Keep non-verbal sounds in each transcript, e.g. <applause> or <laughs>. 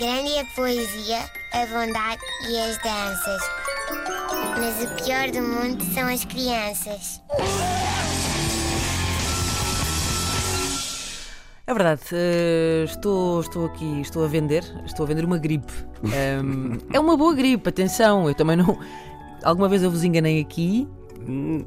Grande é a poesia, a bondade e as danças. Mas o pior do mundo são as crianças. É verdade, eh, estou, estou aqui, estou a vender, estou a vender uma gripe. <laughs> É uma boa gripe, atenção, eu também não. Alguma vez eu vos enganei aqui.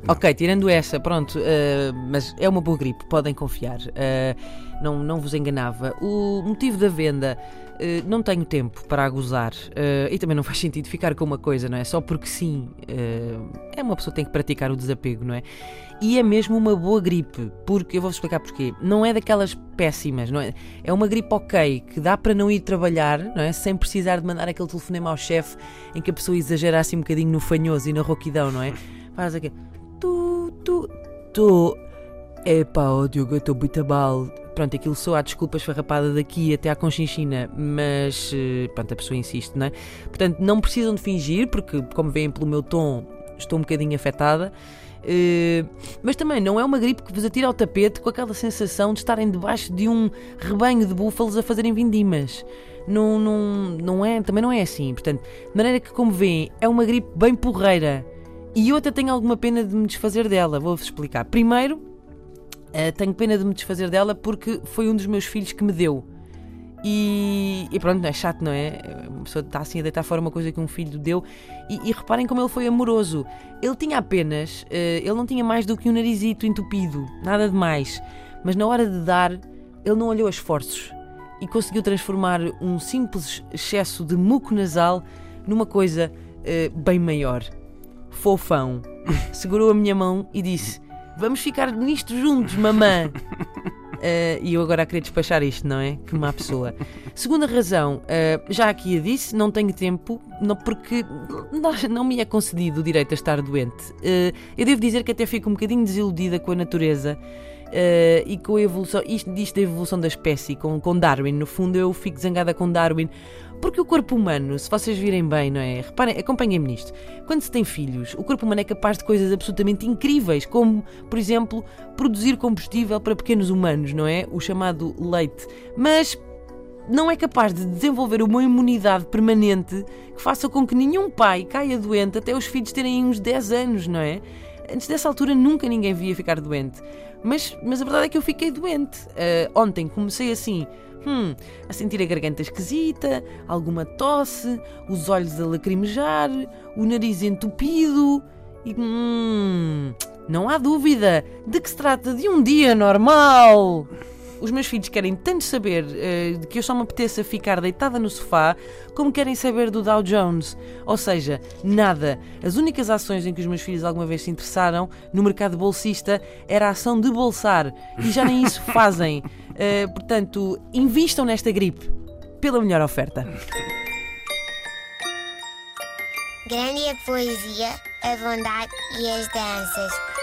Ok, tirando essa, pronto, eh, mas é uma boa gripe, podem confiar. Eh, não, não vos enganava. O motivo da venda, eh, não tenho tempo para gozar. Eh, e também não faz <laughs> sentido ficar com uma coisa, não é? Só porque sim. eh, é uma pessoa que tem que praticar o desapego, não é? E é mesmo uma boa gripe, porque eu vou-vos explicar porquê. Não é daquelas péssimas, não é? É uma gripe ok, que dá para não ir trabalhar, não é? Sem precisar de mandar aquele telefonema ao chefe em que a pessoa exagera assim um bocadinho no fanhoso e na rouquidão, não é? <laughs> Faz aqui. Tu, tu, tu. Epá, ó Diogo, eu estou muito mal. Pronto, aquilo soa a desculpa esfarrapada daqui até à Conchinchina, mas eh, pronto, a pessoa insiste, não é? Portanto, não precisam de fingir, porque, como veem pelo meu tom, estou um bocadinho afetada. Eh, mas também não é uma gripe que vos atira ao tapete com aquela sensação de estarem debaixo de um rebanho de búfalos a fazerem vindimas. Não, não, não é, também não é assim. Portanto, de maneira que, como veem, é uma gripe bem porreira. E eu até tenho alguma pena de me desfazer dela. Vou-vos explicar. Primeiro, eh, tenho pena de me desfazer dela porque foi um dos meus filhos que me deu. E, e pronto, é chato, não é? Uma pessoa está assim a deitar fora uma coisa que um filho deu. E, e reparem como ele foi amoroso. Ele tinha apenas, eh, ele não tinha mais do que um narizito entupido, nada de mais. Mas na hora de dar, ele não olhou a esforços e conseguiu transformar um simples excesso de muco nasal numa coisa eh, bem maior. Fofão. <laughs> Segurou a minha mão e disse: Vamos ficar nisto juntos, mamã. <laughs> Eh, e eu agora a querer despachar isto, não é? Que má pessoa. Segunda razão, eh, já aqui a disse, não tenho tempo, não, porque não, não me é concedido o direito a estar doente. Eh, eu devo dizer que até fico um bocadinho desiludida com a natureza. e com a evolução, isto diz da evolução da espécie, com, com Darwin. No fundo, eu fico zangada com Darwin, porque o corpo humano, se vocês virem bem, não é? Reparem, acompanhem-me nisto. Quando se tem filhos, o corpo humano é capaz de coisas absolutamente incríveis, como, por exemplo, produzir combustível para pequenos humanos, não é? O chamado leite. Mas não é capaz de desenvolver uma imunidade permanente que faça com que nenhum pai caia doente até os filhos terem uns 10 anos, não é? Antes dessa altura nunca ninguém via ficar doente. Mas, mas a verdade é que eu fiquei doente. Ah, ontem comecei assim, hum, a sentir a garganta esquisita, alguma tosse, os olhos a lacrimejar, o nariz entupido e. Hum, não há dúvida de que se trata de um dia normal. Os meus filhos querem tanto saber de que eu só me apeteça ficar deitada no sofá, como querem saber do Dow Jones. Ou seja, nada. As únicas ações em que os meus filhos alguma vez se interessaram no mercado bolsista era a ação de bolsar. E já nem isso fazem. <laughs> Eh, portanto, invistam nesta gripe pela melhor oferta. Grande é a poesia, a bondade e as danças.